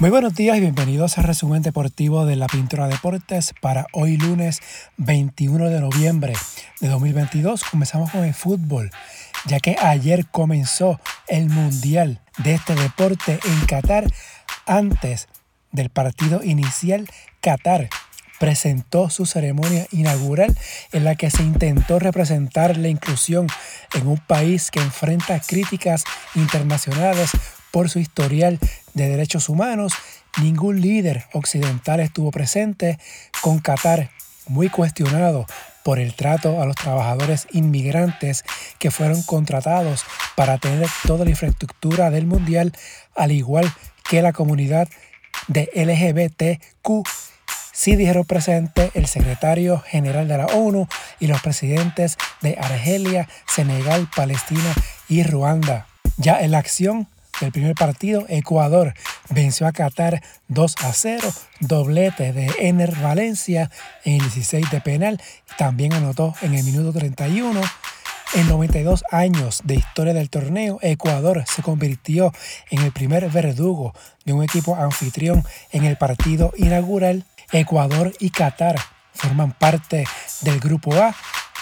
Muy buenos días y bienvenidos al resumen deportivo de la Pintura Deportes para hoy lunes 21 de noviembre de 2022. Comenzamos con el fútbol, ya que ayer comenzó el Mundial de este deporte en Qatar. Antes del partido inicial, Qatar presentó su ceremonia inaugural en la que se intentó representar la inclusión en un país que enfrenta críticas internacionales por su historial de derechos humanos, ningún líder occidental estuvo presente, con Qatar muy cuestionado por el trato a los trabajadores inmigrantes que fueron contratados para tener toda la infraestructura del mundial, al igual que la comunidad de LGBTQ. Sí dijeron presente el secretario general de la ONU y los presidentes de Argelia, Senegal, Palestina y Ruanda. Ya en la acción el primer partido, Ecuador venció a Qatar 2 a 0, doblete de Ener Valencia en el 16 de penal, también anotó en el minuto 31. En 92 años de historia del torneo, Ecuador se convirtió en el primer verdugo de un equipo anfitrión en el partido inaugural. Ecuador y Qatar forman parte del Grupo A.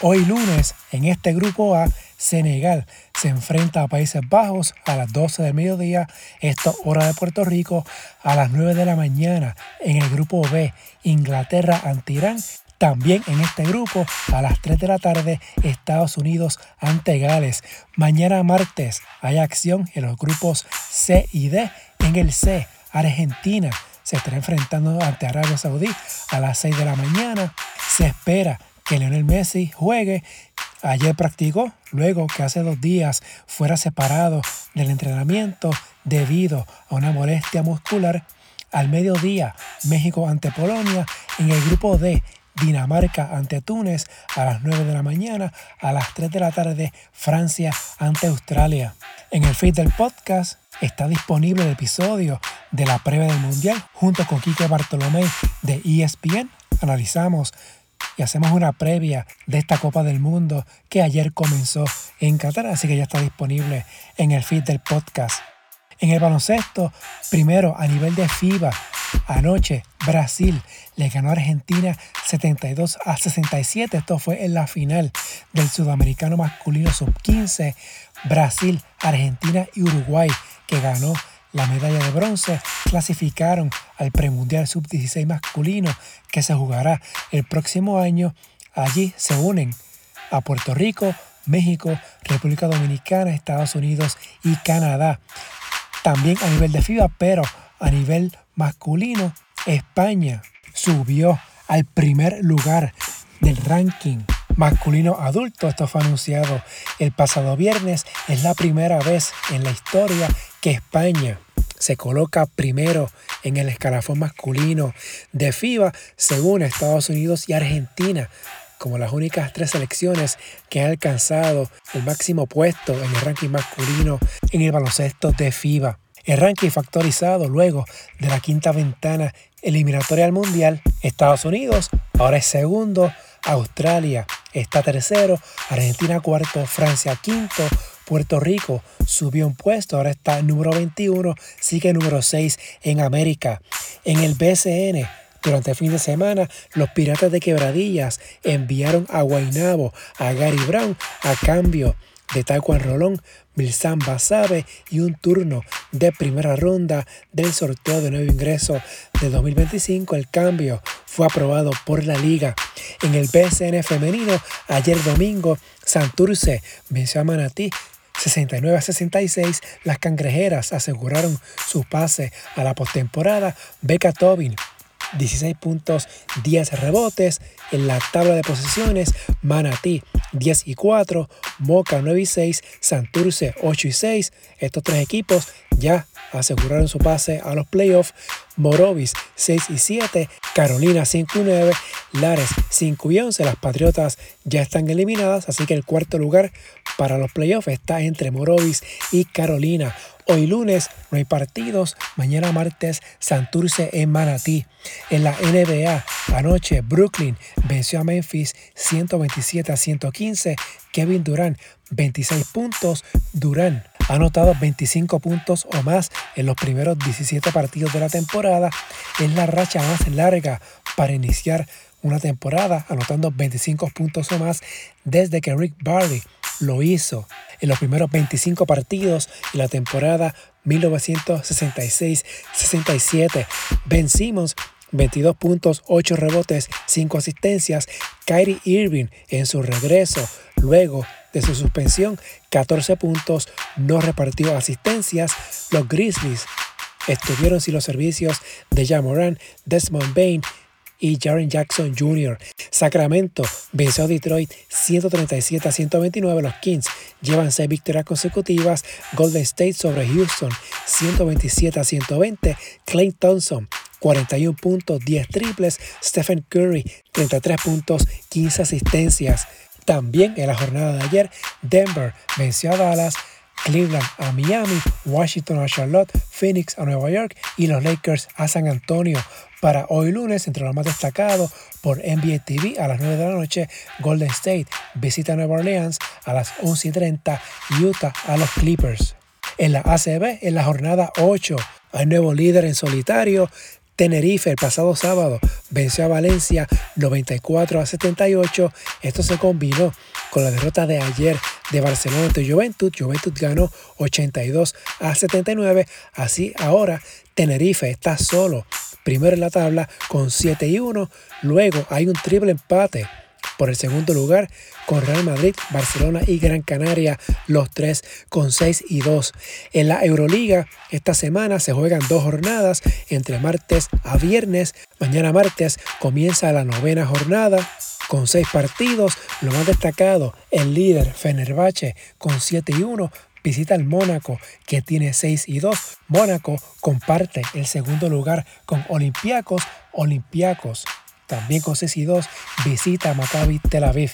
Hoy lunes, en este Grupo A, Senegal se enfrenta a Países Bajos a las 12 del mediodía, esto hora de Puerto Rico, a las 9 de la mañana en el grupo B, Inglaterra ante Irán. También en este grupo, a las 3 de la tarde, Estados Unidos ante Gales. Mañana martes hay acción en los grupos C y D. En el C, Argentina se estará enfrentando ante Arabia Saudí a las 6 de la mañana. Se espera que Lionel Messi juegue Ayer practicó luego que hace dos días fuera separado del entrenamiento debido a una molestia muscular. Al mediodía, México ante Polonia. En el grupo D, Dinamarca ante Túnez a las 9 de la mañana. A las 3 de la tarde, Francia ante Australia. En el feed del podcast está disponible el episodio de la prueba del Mundial junto con Quique Bartolomé de ESPN. Analizamos y hacemos una previa de esta Copa del Mundo que ayer comenzó en Qatar, así que ya está disponible en el feed del podcast. En el baloncesto, primero a nivel de FIBA, anoche Brasil le ganó a Argentina 72 a 67. Esto fue en la final del sudamericano masculino sub-15. Brasil, Argentina y Uruguay, que ganó la medalla de bronce, clasificaron al premundial sub-16 masculino que se jugará el próximo año. Allí se unen a Puerto Rico, México, República Dominicana, Estados Unidos y Canadá. También a nivel de FIBA, pero a nivel masculino, España subió al primer lugar del ranking masculino adulto. Esto fue anunciado el pasado viernes. Es la primera vez en la historia que España se coloca primero en el escalafón masculino de FIBA, según Estados Unidos y Argentina, como las únicas tres selecciones que han alcanzado el máximo puesto en el ranking masculino en el baloncesto de FIBA. El ranking factorizado luego de la quinta ventana eliminatoria al Mundial, Estados Unidos ahora es segundo, Australia está tercero, Argentina cuarto, Francia quinto, Puerto Rico subió un puesto, ahora está número 21, sigue número 6 en América. En el BCN, durante el fin de semana, los Piratas de Quebradillas enviaron a Guainabo a Gary Brown a cambio de Taekwondo Rolón, Milsan Basabe y un turno de primera ronda del sorteo de nuevo ingreso de 2025. El cambio fue aprobado por la liga. En el BCN femenino, ayer domingo, Santurce venció a Manatí 69 a 66, las cangrejeras aseguraron su pase a la postemporada. Becca Tobin 16 puntos, 10 rebotes. En la tabla de posiciones, Manatí 10 y 4, Moca 9 y 6, Santurce 8 y 6. Estos tres equipos ya aseguraron su pase a los playoffs. Morovis 6 y 7, Carolina 5 y 9, Lares 5 y 11. Las Patriotas ya están eliminadas, así que el cuarto lugar para los playoffs está entre Morovis y Carolina. Hoy lunes no hay partidos, mañana martes Santurce en Manatí. En la NBA, anoche Brooklyn venció a Memphis 127 a 115. Kevin Durant 26 puntos. Durant ha anotado 25 puntos o más en los primeros 17 partidos de la temporada. Es la racha más larga para iniciar una temporada anotando 25 puntos o más desde que Rick Barry lo hizo en los primeros 25 partidos y la temporada 1966-67. Ben Simmons 22 puntos, 8 rebotes, 5 asistencias. Kyrie Irving en su regreso luego de su suspensión, 14 puntos, no repartió asistencias. Los Grizzlies estuvieron sin los servicios de Jamoran, Desmond Bain y Jaren Jackson Jr. Sacramento venció a Detroit 137 a 129. Los Kings llevan 6 victorias consecutivas. Golden State sobre Houston 127 a 120. Clay Thompson 41 puntos, 10 triples. Stephen Curry 33 puntos, 15 asistencias. También en la jornada de ayer, Denver venció a Dallas Cleveland a Miami, Washington a Charlotte, Phoenix a Nueva York y los Lakers a San Antonio. Para hoy lunes, entre los más destacados por NBA TV a las 9 de la noche, Golden State visita Nueva Orleans a las 11.30 y Utah a los Clippers. En la ACB, en la jornada 8, hay nuevo líder en solitario, Tenerife el pasado sábado venció a Valencia 94 a 78. Esto se combinó con la derrota de ayer de Barcelona ante Juventud. Juventud ganó 82 a 79. Así ahora Tenerife está solo primero en la tabla con 7 y 1. Luego hay un triple empate por el segundo lugar con Real Madrid, Barcelona y Gran Canaria, los tres con 6 y 2. En la Euroliga, esta semana se juegan dos jornadas entre martes a viernes. Mañana martes comienza la novena jornada con seis partidos. Lo más destacado, el líder Fenerbahce con 7 y 1 visita al Mónaco que tiene 6 y 2. Mónaco comparte el segundo lugar con Olympiacos. Olympiacos también con 6 y 2 visita a Maccabi Tel Aviv.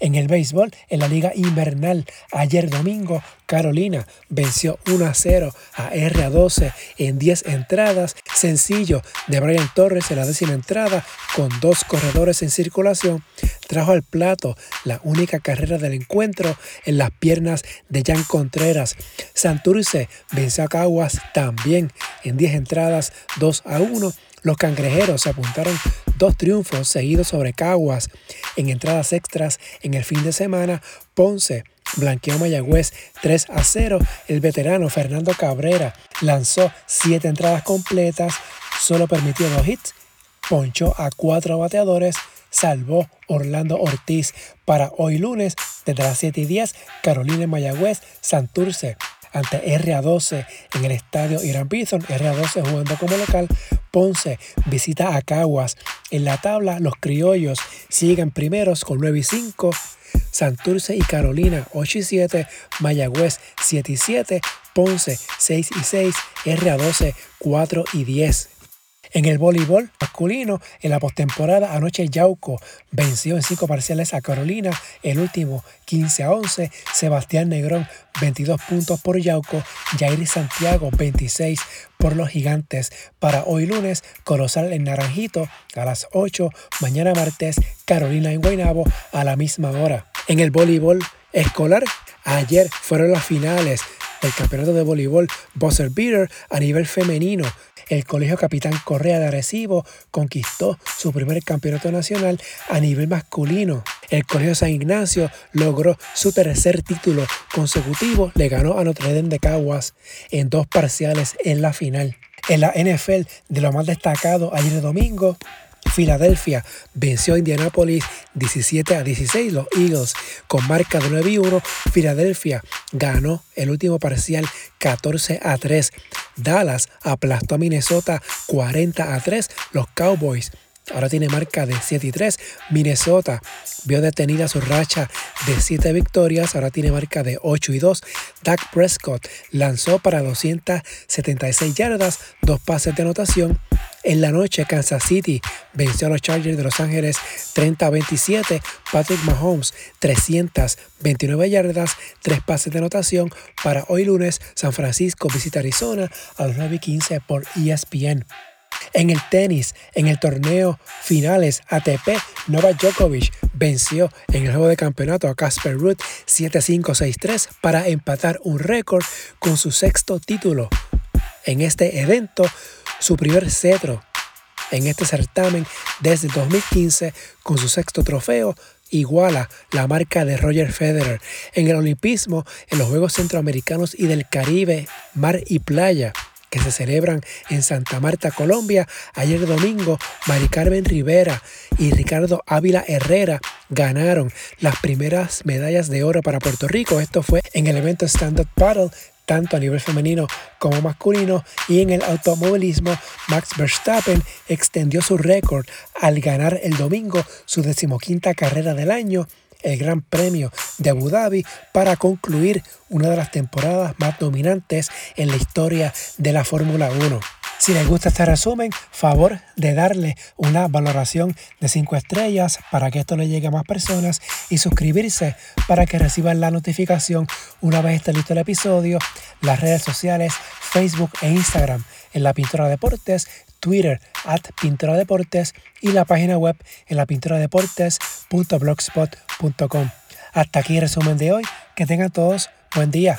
En el béisbol, en la liga invernal, ayer domingo, Carolina venció 1 a 0 a RA12 en 10 entradas. Sencillo de Brian Torres en la décima entrada, con dos corredores en circulación, trajo al plato la única carrera del encuentro en las piernas de Jan Contreras. Santurce venció a Caguas también en 10 entradas, 2 a 1 los cangrejeros se apuntaron dos triunfos seguidos sobre Caguas en entradas extras en el fin de semana. Ponce blanqueó Mayagüez 3 a 0. El veterano Fernando Cabrera lanzó siete entradas completas, solo permitió dos hits, ponchó a cuatro bateadores, salvó Orlando Ortiz para hoy lunes desde las 7 y 10. Carolina Mayagüez, Santurce ante RA12 en el estadio Irán Bison. RA12 jugando como local. Ponce visita a Caguas. En la tabla, los criollos siguen primeros con 9 y 5. Santurce y Carolina 8 y 7. Mayagüez 7 y 7. Ponce 6 y 6. RA12 4 y 10. En el voleibol masculino, en la postemporada, anoche Yauco venció en cinco parciales a Carolina, el último 15 a 11. Sebastián Negrón, 22 puntos por Yauco. Jair Santiago, 26 por los gigantes. Para hoy lunes, Colosal en Naranjito a las 8. Mañana martes, Carolina en Guaynabo a la misma hora. En el voleibol escolar, ayer fueron las finales del campeonato de voleibol Buzzer Beater a nivel femenino. El Colegio Capitán Correa de Arecibo conquistó su primer campeonato nacional a nivel masculino. El Colegio San Ignacio logró su tercer título consecutivo, le ganó a Notre Dame de Caguas en dos parciales en la final. En la NFL, de lo más destacado ayer domingo, Filadelfia venció a Indianapolis 17 a 16. Los Eagles con marca de 9 y 1. Filadelfia ganó el último parcial 14 a 3. Dallas aplastó a Minnesota 40 a 3. Los Cowboys ahora tiene marca de 7 y 3. Minnesota vio detenida su racha de 7 victorias, ahora tiene marca de 8 y 2. Dak Prescott lanzó para 276 yardas, dos pases de anotación. En la noche, Kansas City venció a los Chargers de Los Ángeles 30 a 27. Patrick Mahomes 329 yardas, tres pases de anotación. Para hoy lunes, San Francisco visita Arizona a las 9 y 15 por ESPN. En el tenis, en el torneo finales ATP, Novak Djokovic venció en el juego de campeonato a Casper Ruud 7-5-6-3 para empatar un récord con su sexto título. En este evento, su primer cetro en este certamen desde 2015 con su sexto trofeo iguala la marca de Roger Federer en el olimpismo en los Juegos Centroamericanos y del Caribe, Mar y Playa que se celebran en Santa Marta, Colombia. Ayer domingo, Mari Carmen Rivera y Ricardo Ávila Herrera ganaron las primeras medallas de oro para Puerto Rico. Esto fue en el evento Stand Up Paddle tanto a nivel femenino como masculino y en el automovilismo Max Verstappen extendió su récord al ganar el domingo su decimoquinta carrera del año el Gran Premio de Abu Dhabi para concluir una de las temporadas más dominantes en la historia de la Fórmula 1. Si les gusta este resumen, favor de darle una valoración de 5 estrellas para que esto le llegue a más personas y suscribirse para que reciban la notificación una vez esté listo el episodio, las redes sociales, Facebook e Instagram en la Pintura Deportes, Twitter at Pintura Deportes y la página web en la Hasta aquí el resumen de hoy. Que tengan todos buen día.